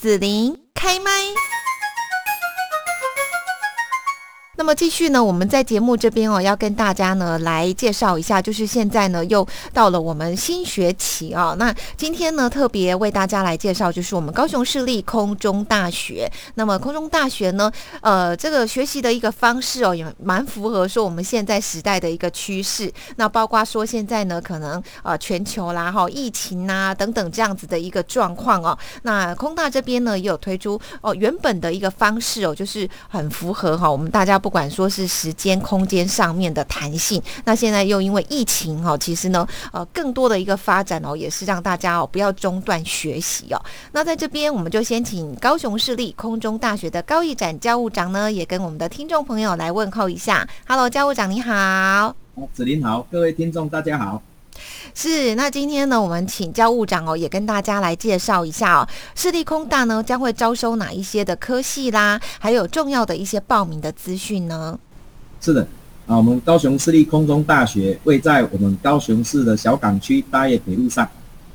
紫琳开麦。那么继续呢，我们在节目这边哦，要跟大家呢来介绍一下，就是现在呢又到了我们新学期啊。那今天呢特别为大家来介绍，就是我们高雄市立空中大学。那么空中大学呢，呃，这个学习的一个方式哦，也蛮符合说我们现在时代的一个趋势。那包括说现在呢，可能呃全球啦哈，疫情啊等等这样子的一个状况哦。那空大这边呢也有推出哦原本的一个方式哦，就是很符合哈我们大家不。不管说是时间、空间上面的弹性，那现在又因为疫情哦，其实呢，呃，更多的一个发展哦，也是让大家哦不要中断学习哦。那在这边，我们就先请高雄市立空中大学的高义展教务长呢，也跟我们的听众朋友来问候一下。Hello，教务长你好。子林好，各位听众大家好。是，那今天呢，我们请教务长哦，也跟大家来介绍一下哦，市立空大呢将会招收哪一些的科系啦，还有重要的一些报名的资讯呢？是的，啊，我们高雄市立空中大学位在我们高雄市的小港区大业北路上，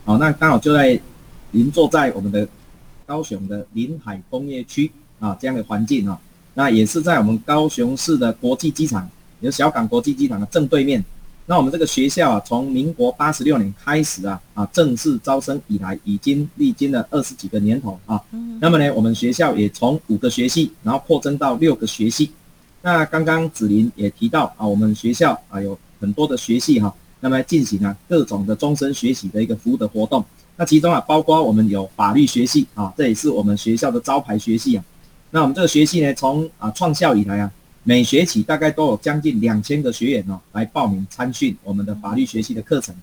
好，那刚好就在邻坐在我们的高雄的临海工业区啊这样的环境啊，那也是在我们高雄市的国际机场，有小港国际机场的正对面。那我们这个学校啊，从民国八十六年开始啊，啊正式招生以来，已经历经了二十几个年头啊。那么呢，我们学校也从五个学系，然后扩增到六个学系。那刚刚子林也提到啊，我们学校啊有很多的学系哈，那么进行啊各种的终身学习的一个服务的活动。那其中啊，包括我们有法律学系啊，这也是我们学校的招牌学系啊。那我们这个学系呢，从啊创校以来啊。每学期大概都有将近两千个学员哦来报名参训我们的法律学习的课程，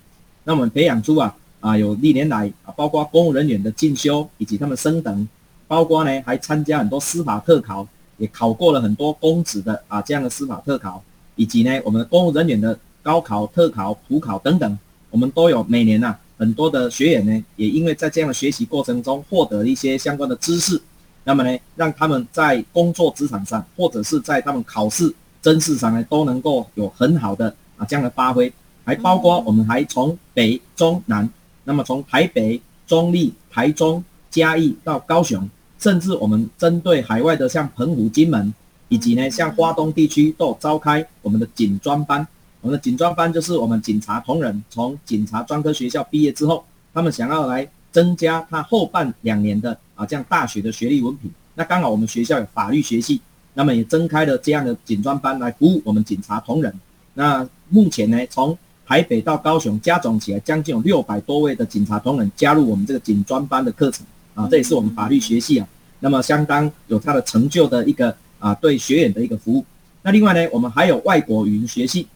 那我们培养出啊啊有历年来啊包括公务人员的进修以及他们升等，包括呢还参加很多司法特考，也考过了很多公职的啊这样的司法特考，以及呢我们的公务人员的高考、特考、普考等等，我们都有每年呐很多的学员呢也因为在这样的学习过程中获得一些相关的知识。那么呢，让他们在工作职场上，或者是在他们考试真试上呢，都能够有很好的啊这样的发挥。还包括我们还从北中南，那么从台北、中立、台中、嘉义到高雄，甚至我们针对海外的像澎湖、金门，以及呢像花东地区，都召开我们的警专班。我们的警专班就是我们警察同仁从警察专科学校毕业之后，他们想要来增加他后半两年的。啊，这样大学的学历文凭，那刚好我们学校有法律学系，那么也增开了这样的警专班来服务我们警察同仁。那目前呢，从台北到高雄加总起来，将近有六百多位的警察同仁加入我们这个警专班的课程啊，这也是我们法律学系啊，那么相当有它的成就的一个啊对学员的一个服务。那另外呢，我们还有外国语言学系，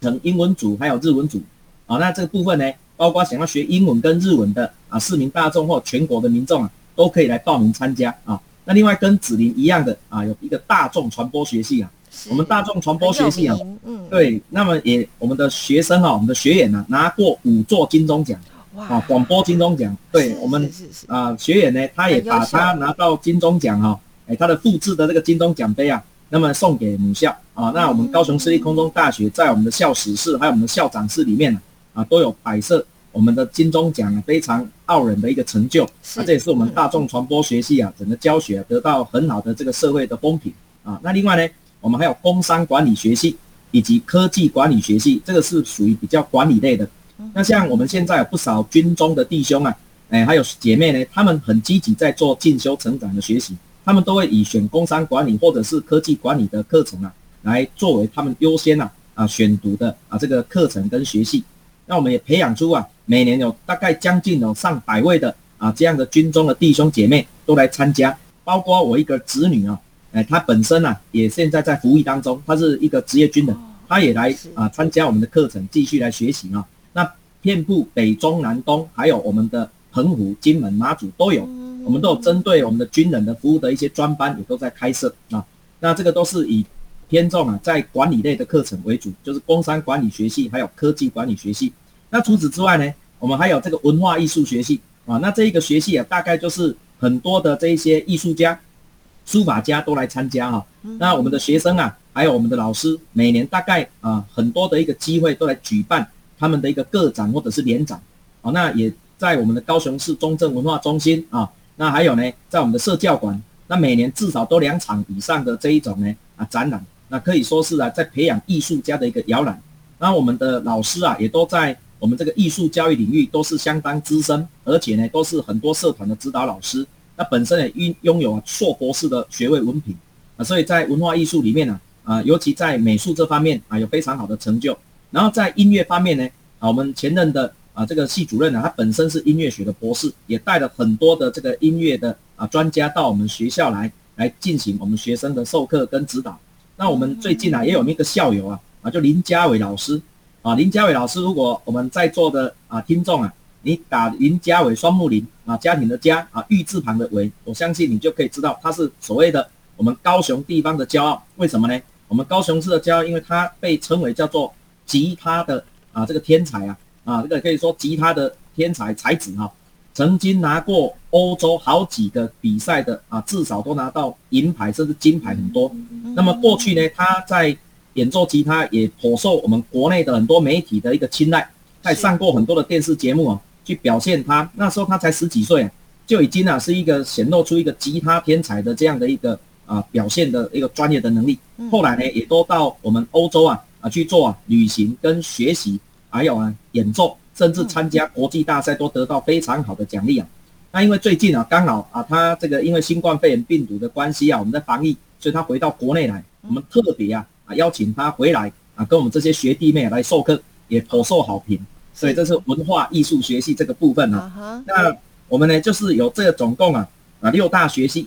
成英文组还有日文组啊，那这个部分呢，包括想要学英文跟日文的啊市民大众或全国的民众啊。都可以来报名参加啊。那另外跟子林一样的啊，有一个大众传播学系啊。我们大众传播学系啊，嗯，对。那么也我们的学生啊，我们的学员呢，拿过五座金钟奖，啊，广播金钟奖。对我们啊，学员呢，他也把他拿到金钟奖哈，哎，他的复制的这个金钟奖杯啊，那么送给母校啊。那我们高雄市立空中大学在我们的校史室还有我们的校长室里面啊，都有摆设。我们的金钟奖啊非常傲人的一个成就，啊，这也是我们大众传播学系啊，整个教学得到很好的这个社会的风评啊。那另外呢，我们还有工商管理学系以及科技管理学系，这个是属于比较管理类的。那像我们现在有不少军中的弟兄啊，哎，还有姐妹呢，他们很积极在做进修成长的学习，他们都会以选工商管理或者是科技管理的课程啊，来作为他们优先啊啊选读的啊这个课程跟学系。那我们也培养出啊，每年有大概将近有上百位的啊这样的军中的弟兄姐妹都来参加，包括我一个子女啊，哎，他本身啊也现在在服役当中，他是一个职业军人，他也来啊参加我们的课程，继续来学习啊。那遍布北中南东，还有我们的澎湖、金门、马祖都有，我们都有针对我们的军人的服务的一些专班也都在开设啊。那这个都是以。偏重啊，在管理类的课程为主，就是工商管理学系，还有科技管理学系。那除此之外呢，我们还有这个文化艺术学系啊。那这一个学系啊，大概就是很多的这一些艺术家、书法家都来参加哈。那我们的学生啊，还有我们的老师，每年大概啊很多的一个机会都来举办他们的一个个展或者是联展啊。那也在我们的高雄市中正文化中心啊，那还有呢，在我们的社教馆，那每年至少都两场以上的这一种呢啊展览，那可以说是啊在培养艺术家的一个摇篮。那我们的老师啊也都在我们这个艺术教育领域都是相当资深，而且呢都是很多社团的指导老师。那本身也拥拥有硕博士的学位文凭啊，所以在文化艺术里面呢啊，尤其在美术这方面啊有非常好的成就。然后在音乐方面呢啊，我们前任的。啊，这个系主任呢，他本身是音乐学的博士，也带了很多的这个音乐的啊专家到我们学校来，来进行我们学生的授课跟指导。那我们最近啊，也有一个校友啊，啊，就林家伟老师啊，林家伟老师，如果我们在座的啊听众啊，你打林家伟双木林啊，家庭的家啊，玉字旁的伟，我相信你就可以知道他是所谓的我们高雄地方的骄傲。为什么呢？我们高雄市的骄傲，因为他被称为叫做吉他的啊这个天才啊。啊，这个可以说吉他的天才才子哈，曾经拿过欧洲好几个比赛的啊，至少都拿到银牌甚至金牌很多。那么过去呢，他在演奏吉他也颇受我们国内的很多媒体的一个青睐，他也上过很多的电视节目啊，去表现他。那时候他才十几岁啊，就已经啊是一个显露出一个吉他天才的这样的一个啊表现的一个专业的能力。后来呢，也都到我们欧洲啊啊去做啊旅行跟学习。还有啊，演奏甚至参加国际大赛都得到非常好的奖励啊。那因为最近啊，刚好啊，他这个因为新冠肺炎病毒的关系啊，我们在防疫，所以他回到国内来，我们特别啊啊邀请他回来啊，跟我们这些学弟妹来授课，也颇受好评。所以这是文化艺术学系这个部分啊。那我们呢，就是有这个总共啊啊六大学系，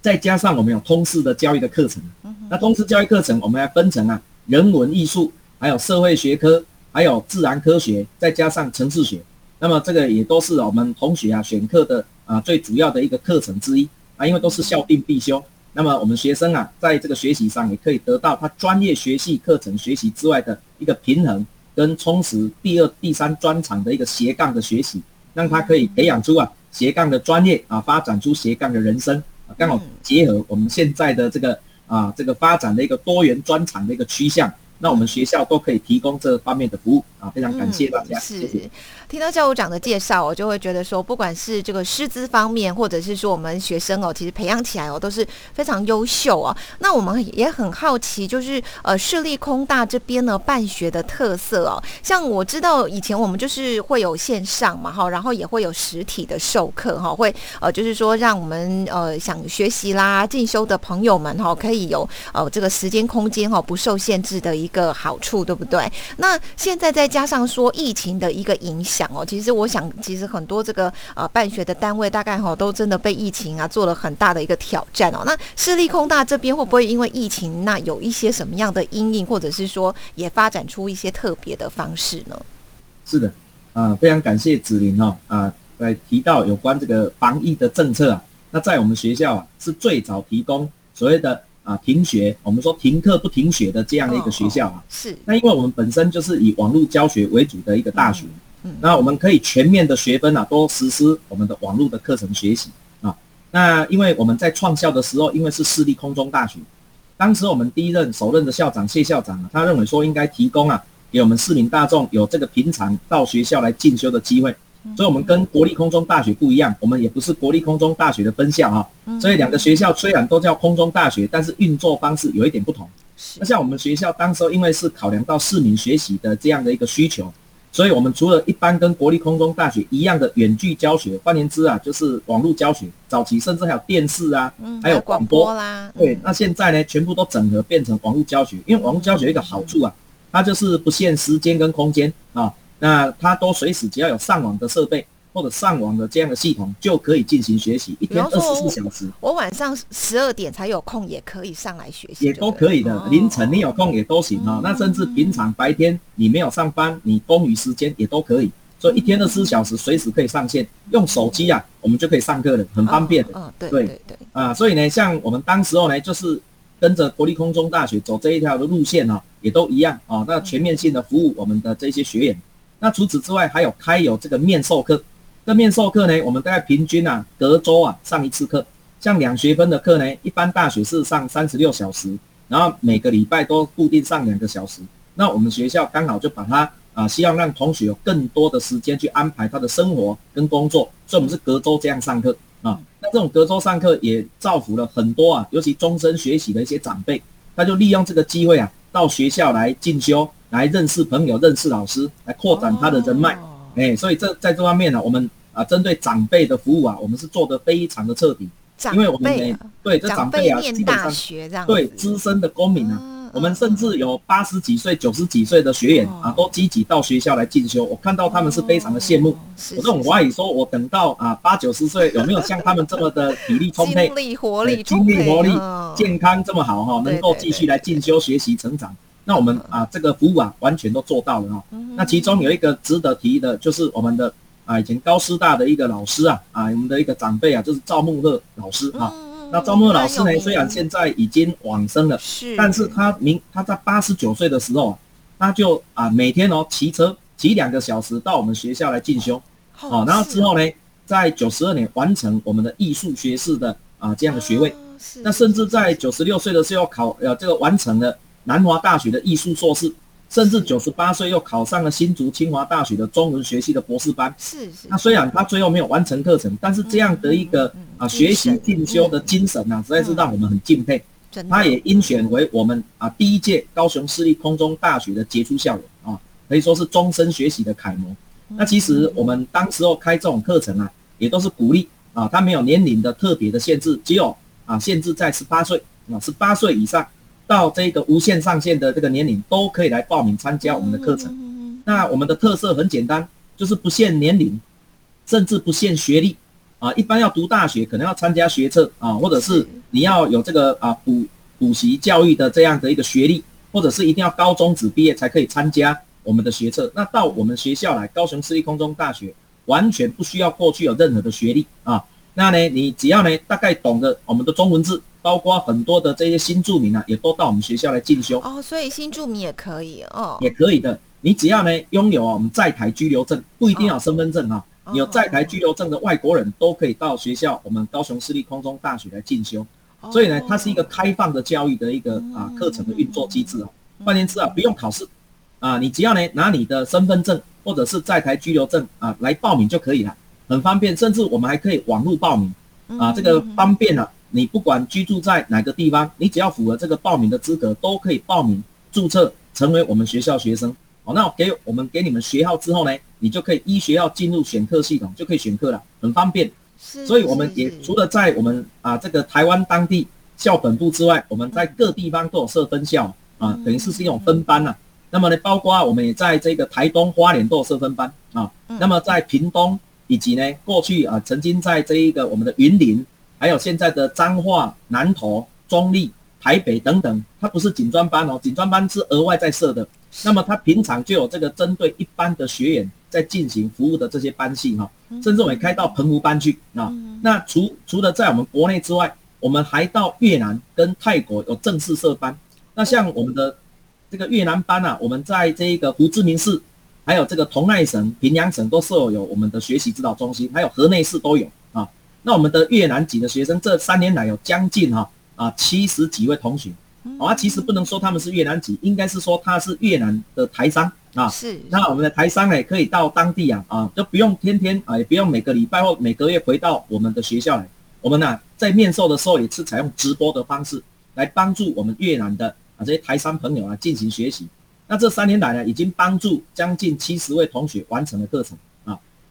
再加上我们有通识的教育的课程。那通识教育课程，我们要分成啊人文艺术，还有社会学科。还有自然科学，再加上城市学，那么这个也都是我们同学啊选课的啊最主要的一个课程之一啊，因为都是校定必修。那么我们学生啊，在这个学习上也可以得到他专业学习课程学习之外的一个平衡跟充实，第二、第三专长的一个斜杠的学习，让他可以培养出啊斜杠的专业啊，发展出斜杠的人生啊，刚好结合我们现在的这个啊这个发展的一个多元专长的一个趋向。那我们学校都可以提供这方面的服务啊，非常感谢大家。是，听到教务长的介绍，我就会觉得说，不管是这个师资方面，或者是说我们学生哦，其实培养起来哦都是非常优秀哦。那我们也很好奇，就是呃，市立空大这边呢办学的特色哦，像我知道以前我们就是会有线上嘛哈，然后也会有实体的授课哈，会呃就是说让我们呃想学习啦进修的朋友们哈，可以有呃这个时间空间哈不受限制的。一个好处，对不对？那现在再加上说疫情的一个影响哦，其实我想，其实很多这个呃办学的单位大概哈都真的被疫情啊做了很大的一个挑战哦。那市立空大这边会不会因为疫情，那有一些什么样的阴影，或者是说也发展出一些特别的方式呢？是的，啊，非常感谢子林哦，啊，来提到有关这个防疫的政策啊，那在我们学校啊是最早提供所谓的。啊，停学，我们说停课不停学的这样的一个学校啊，是。那因为我们本身就是以网络教学为主的一个大学，嗯，那我们可以全面的学分啊都实施我们的网络的课程学习啊。那因为我们在创校的时候，因为是私立空中大学，当时我们第一任首任的校长谢校长啊，他认为说应该提供啊给我们市民大众有这个平常到学校来进修的机会。所以，我们跟国立空中大学不一样，我们也不是国立空中大学的分校哈。所以，两个学校虽然都叫空中大学，但是运作方式有一点不同。那像我们学校当时因为是考量到市民学习的这样的一个需求，所以我们除了一般跟国立空中大学一样的远距教学，换言之啊，就是网络教学，早期甚至还有电视啊，还有广播啦。对，那现在呢，全部都整合变成网络教学，因为网络教学一个好处啊，它就是不限时间跟空间啊。那它都随时只要有上网的设备或者上网的这样的系统，就可以进行学习，一天二十四小时。我晚上十二点才有空，也可以上来学习，也都可以的。凌晨你有空也都行啊。那甚至平常白天你没有上班，你空余时间也都可以。所以一天二十四小时随时可以上线，用手机啊，我们就可以上课了，很方便。嗯，对对对。啊，所以呢，像我们当时候呢，就是跟着国立空中大学走这一条的路线啊，也都一样啊。那全面性的服务我们的这些学员。那除此之外，还有开有这个面授课。这面授课呢，我们大概平均啊，隔周啊上一次课。像两学分的课呢，一般大学是上三十六小时，然后每个礼拜都固定上两个小时。那我们学校刚好就把它啊，希望让同学有更多的时间去安排他的生活跟工作，所以我们是隔周这样上课啊。那这种隔周上课也造福了很多啊，尤其终身学习的一些长辈，他就利用这个机会啊，到学校来进修，来认识朋友、认识老师，来扩展他的人脉。哎，所以这在这方面呢，我们啊，针对长辈的服务啊，我们是做的非常的彻底。因为我们对这长辈啊，基本上对资深的公民啊。我们甚至有八十几岁、九十几岁的学员啊，都积极到学校来进修。我看到他们是非常的羡慕。我这种怀疑说，我等到啊八九十岁，有没有像他们这么的 体力充沛、精力活力、精力活力、健康这么好哈，能够继续来进修学习成长？那我们啊，这个服务啊，完全都做到了哈。那其中有一个值得提的，就是我们的啊，以前高师大的一个老师啊，啊，我们的一个长辈啊，就是赵梦乐老师啊。那赵梦乐老师呢？虽然现在已经往生了，是，但是他明他在八十九岁的时候，他就啊每天哦骑车骑两个小时到我们学校来进修，哦，然后之后呢，在九十二年完成我们的艺术学士的啊这样的学位，那甚至在九十六岁的时候考呃这个完成了南华大学的艺术硕士。甚至九十八岁又考上了新竹清华大学的中文学系的博士班。是是。那虽然他最后没有完成课程，但是这样的一个啊学习进修的精神啊，实在是让我们很敬佩。他也应选为我们啊第一届高雄市立空中大学的杰出校友啊，可以说是终身学习的楷模。那其实我们当时候开这种课程啊，也都是鼓励啊，他没有年龄的特别的限制，只有啊限制在十八岁啊，十八岁以上。到这个无限上限的这个年龄都可以来报名参加我们的课程。那我们的特色很简单，就是不限年龄，甚至不限学历啊。一般要读大学，可能要参加学测啊，或者是你要有这个啊补补习教育的这样的一个学历，或者是一定要高中职毕业才可以参加我们的学测。那到我们学校来，高雄市立空中大学完全不需要过去有任何的学历啊。那呢，你只要呢大概懂得我们的中文字。包括很多的这些新住民啊，也都到我们学校来进修哦，所以新住民也可以哦，也可以的。你只要呢拥有啊我们在台居留证，不一定要身份证啊，有在台居留证的外国人都可以到学校我们高雄市立空中大学来进修。所以呢，它是一个开放的教育的一个啊课程的运作机制啊。换言之啊，不用考试啊，你只要呢拿你的身份证或者是在台居留证啊来报名就可以了，很方便。甚至我们还可以网络报名啊，这个方便了。你不管居住在哪个地方，你只要符合这个报名的资格，都可以报名注册成为我们学校学生。好，那给我们给你们学号之后呢，你就可以依学号进入选课系统，就可以选课了，很方便。所以我们也除了在我们啊这个台湾当地校本部之外，我们在各地方都有设分校啊，等于是是一种分班呐。那么呢，包括我们也在这个台东花莲都有设分班啊。那么在屏东以及呢过去啊曾经在这一个我们的云林。还有现在的彰化、南投、中立、台北等等，它不是锦专班哦，锦专班是额外在设的。那么它平常就有这个针对一般的学员在进行服务的这些班系哈，甚至我们开到澎湖班去啊。那除除了在我们国内之外，我们还到越南跟泰国有正式设班。那像我们的这个越南班啊，我们在这个胡志明市，还有这个同奈省、平阳省都设有我们的学习指导中心，还有河内市都有啊。那我们的越南籍的学生，这三年来有将近哈啊七十几位同学，啊，其实不能说他们是越南籍，应该是说他是越南的台商啊。是。那我们的台商呢，可以到当地啊啊，就不用天天啊，也不用每个礼拜或每个月回到我们的学校来。我们呢，在面授的时候也是采用直播的方式来帮助我们越南的啊这些台商朋友啊进行学习。那这三年来呢，已经帮助将近七十位同学完成了课程。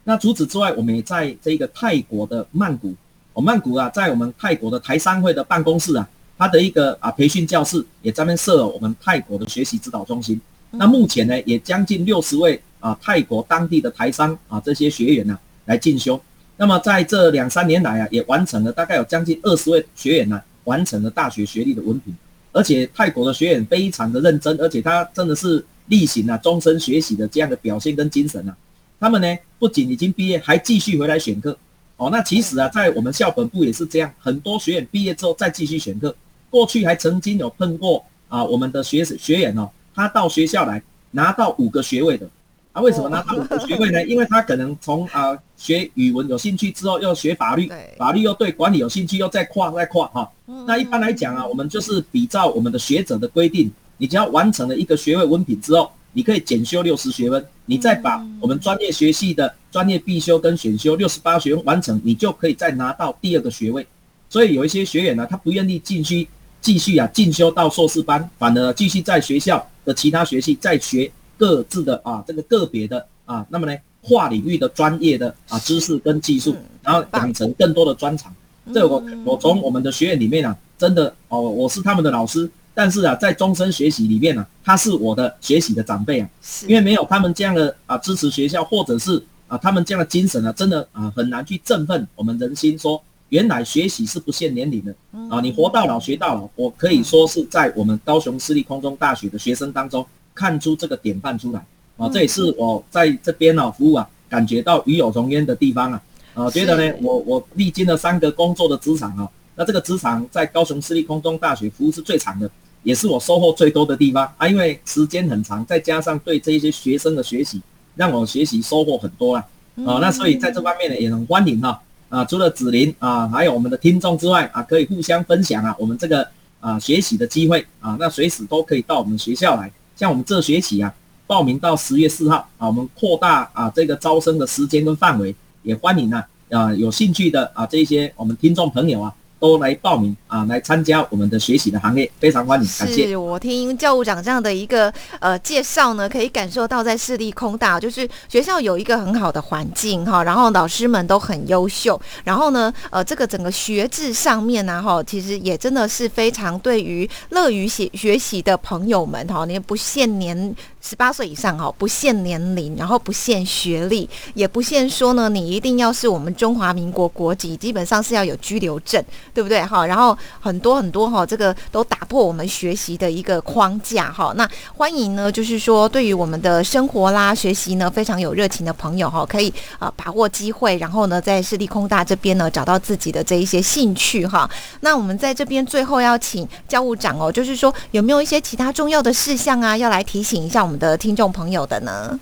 那除此之外，我们也在这个泰国的曼谷，哦，曼谷啊，在我们泰国的台商会的办公室啊，它的一个啊培训教室也专门设了我们泰国的学习指导中心。那目前呢，也将近六十位啊泰国当地的台商啊这些学员呢来进修。那么在这两三年来啊，也完成了大概有将近二十位学员呢完成了大学学历的文凭。而且泰国的学员非常的认真，而且他真的是例行啊终身学习的这样的表现跟精神啊。他们呢，不仅已经毕业，还继续回来选课。哦，那其实啊，在我们校本部也是这样，很多学员毕业之后再继续选课。过去还曾经有碰过啊，我们的学学员哦，他到学校来拿到五个学位的。啊，为什么拿到五个学位呢？因为他可能从啊学语文有兴趣之后，又学法律，法律又对管理有兴趣，又再跨再跨哈。那一般来讲啊，我们就是比照我们的学者的规定，你只要完成了一个学位文凭之后，你可以减修六十学分。你再把我们专业学系的专业必修跟选修六十八学分完成，你就可以再拿到第二个学位。所以有一些学员呢，他不愿意继续继续啊进修到硕士班，反而继续在学校的其他学系再学各自的啊这个个别的啊，那么呢跨领域的专业的啊知识跟技术，然后养成更多的专长。这我我从我们的学院里面啊，真的哦，我是他们的老师。但是啊，在终身学习里面呢，他是我的学习的长辈啊，因为没有他们这样的啊支持学校，或者是啊他们这样的精神啊，真的啊很难去振奋我们人心。说原来学习是不限年龄的啊，你活到老学到老。我可以说是在我们高雄私立空中大学的学生当中看出这个典范出来啊，这也是我在这边呢服务啊，感觉到与有荣焉的地方啊啊，觉得呢我我历经了三个工作的职场啊，那这个职场在高雄私立空中大学服务是最长的。也是我收获最多的地方啊，因为时间很长，再加上对这些学生的学习，让我学习收获很多啊。啊，那所以在这方面呢，也很欢迎哈啊，除了子林啊，还有我们的听众之外啊，可以互相分享啊，我们这个啊学习的机会啊，那随时都可以到我们学校来。像我们这学期啊，报名到十月四号啊，我们扩大啊这个招生的时间跟范围，也欢迎啊啊有兴趣的啊这些我们听众朋友啊。都来报名啊，来参加我们的学习的行列，非常欢迎，感谢。是我听教务长这样的一个呃介绍呢，可以感受到在市立空大，就是学校有一个很好的环境哈，然后老师们都很优秀，然后呢，呃，这个整个学制上面呢哈，其实也真的是非常对于乐于学学习的朋友们哈，你不限年。十八岁以上哈，不限年龄，然后不限学历，也不限说呢，你一定要是我们中华民国国籍，基本上是要有居留证，对不对哈？然后很多很多哈，这个都打破我们学习的一个框架哈。那欢迎呢，就是说对于我们的生活啦、学习呢非常有热情的朋友哈，可以啊把握机会，然后呢在市立空大这边呢找到自己的这一些兴趣哈。那我们在这边最后要请教务长哦，就是说有没有一些其他重要的事项啊，要来提醒一下我们。的听众朋友的呢？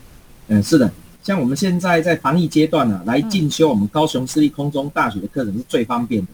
嗯，是的，像我们现在在防疫阶段呢，来进修我们高雄市立空中大学的课程是最方便的。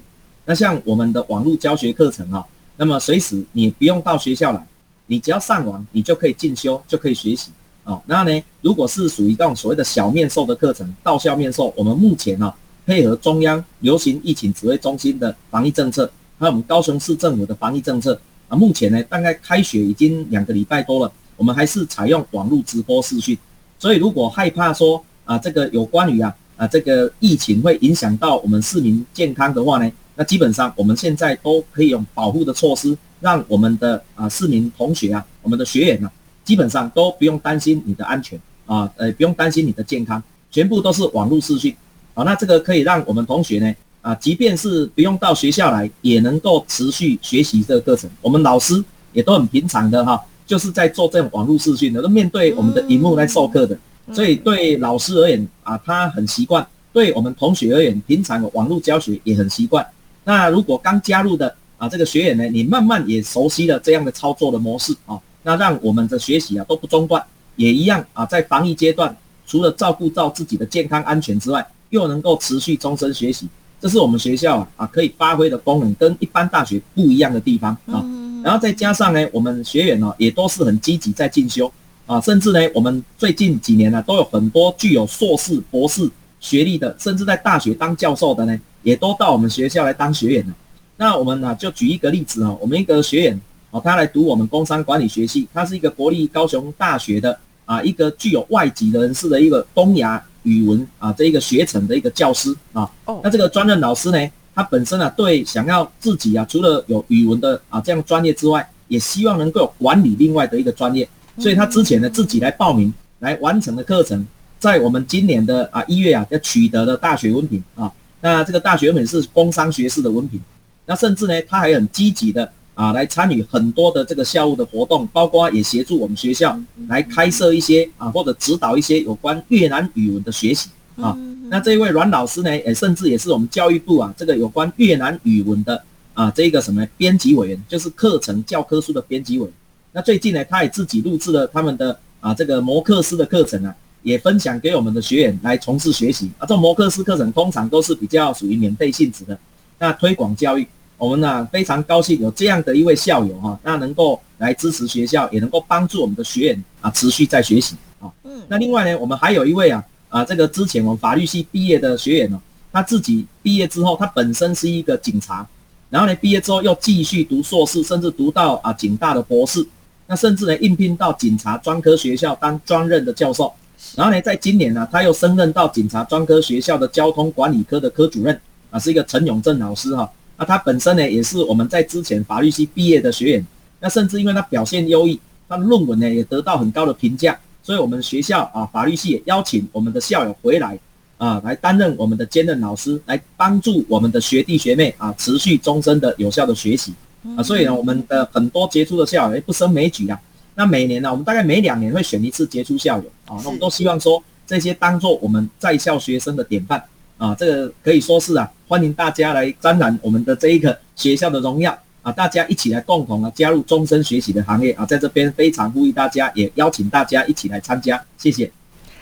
那像我们的网络教学课程啊，那么随时你不用到学校来，你只要上网，你就可以进修，就可以学习啊。然后呢，如果是属于这种所谓的小面授的课程，到校面授，我们目前呢配合中央流行疫情指挥中心的防疫政策，还有我们高雄市政府的防疫政策啊，目前呢大概开学已经两个礼拜多了。我们还是采用网络直播视讯，所以如果害怕说啊，这个有关于啊啊这个疫情会影响到我们市民健康的话呢，那基本上我们现在都可以用保护的措施，让我们的啊市民同学啊，我们的学员呢，基本上都不用担心你的安全啊，呃不用担心你的健康，全部都是网络视讯，好，那这个可以让我们同学呢啊，即便是不用到学校来，也能够持续学习这个课程，我们老师也都很平常的哈。就是在做这种网络视讯的，都面对我们的荧幕来授课的，所以对老师而言啊，他很习惯；对我们同学而言，平常网络教学也很习惯。那如果刚加入的啊这个学员呢，你慢慢也熟悉了这样的操作的模式啊，那让我们的学习啊都不中断，也一样啊，在防疫阶段，除了照顾到自己的健康安全之外，又能够持续终身学习，这是我们学校啊啊可以发挥的功能，跟一般大学不一样的地方啊。然后再加上呢，我们学员呢也都是很积极在进修啊，甚至呢，我们最近几年呢都有很多具有硕士、博士学历的，甚至在大学当教授的呢，也都到我们学校来当学员了。那我们呢就举一个例子啊，我们一个学员哦，他来读我们工商管理学系，他是一个国立高雄大学的啊一个具有外籍人士的一个东亚语文啊这一个学程的一个教师啊。哦。那这个专任老师呢？他本身啊，对想要自己啊，除了有语文的啊这样专业之外，也希望能够有管理另外的一个专业，所以他之前呢自己来报名来完成的课程，在我们今年的啊一月啊要取得的大学文凭啊，那这个大学文凭是工商学士的文凭，那甚至呢他还很积极的啊来参与很多的这个校务的活动，包括也协助我们学校来开设一些啊或者指导一些有关越南语文的学习啊。那这一位阮老师呢，也甚至也是我们教育部啊，这个有关越南语文的啊，这个什么编辑委员，就是课程教科书的编辑委员。那最近呢，他也自己录制了他们的啊这个摩克斯的课程啊，也分享给我们的学员来从事学习啊。这种摩克斯课程通常都是比较属于免费性质的，那推广教育，我们呢非常高兴有这样的一位校友哈，那能够来支持学校，也能够帮助我们的学员啊持续在学习。啊。嗯，那另外呢，我们还有一位啊啊，这个之前我们法律系毕业的学员哦，他自己毕业之后，他本身是一个警察，然后呢毕业之后又继续读硕士，甚至读到啊警大的博士，那甚至呢应聘到警察专科学校当专任的教授，然后呢在今年呢他又升任到警察专科学校的交通管理科的科主任啊，是一个陈永正老师哈。那他本身呢也是我们在之前法律系毕业的学员，那甚至因为他表现优异，他的论文呢也得到很高的评价。所以，我们学校啊，法律系也邀请我们的校友回来啊，来担任我们的兼任老师，来帮助我们的学弟学妹啊，持续终身的有效的学习啊。所以呢，我们的很多杰出的校友不胜枚举啊。那每年呢，我们大概每两年会选一次杰出校友啊。那我们都希望说，这些当做我们在校学生的典范啊。这个可以说是啊，欢迎大家来沾染我们的这一个学校的荣耀。啊，大家一起来共同啊加入终身学习的行业啊，在这边非常呼吁大家，也邀请大家一起来参加，谢谢。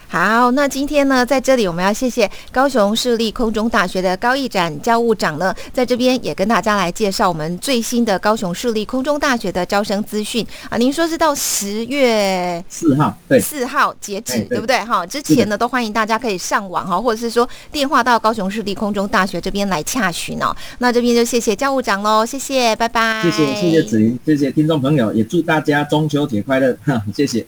好，那今天呢，在这里我们要谢谢高雄市立空中大学的高义展教务长呢，在这边也跟大家来介绍我们最新的高雄市立空中大学的招生资讯啊。您说是到十月四号，对，四号截止，对不对？哈，之前呢都欢迎大家可以上网哈，或者是说电话到高雄市立空中大学这边来洽询哦。那这边就谢谢教务长喽，谢谢，拜拜。谢谢，谢谢子琳，谢谢听众朋友，也祝大家中秋节快乐，哈，谢谢。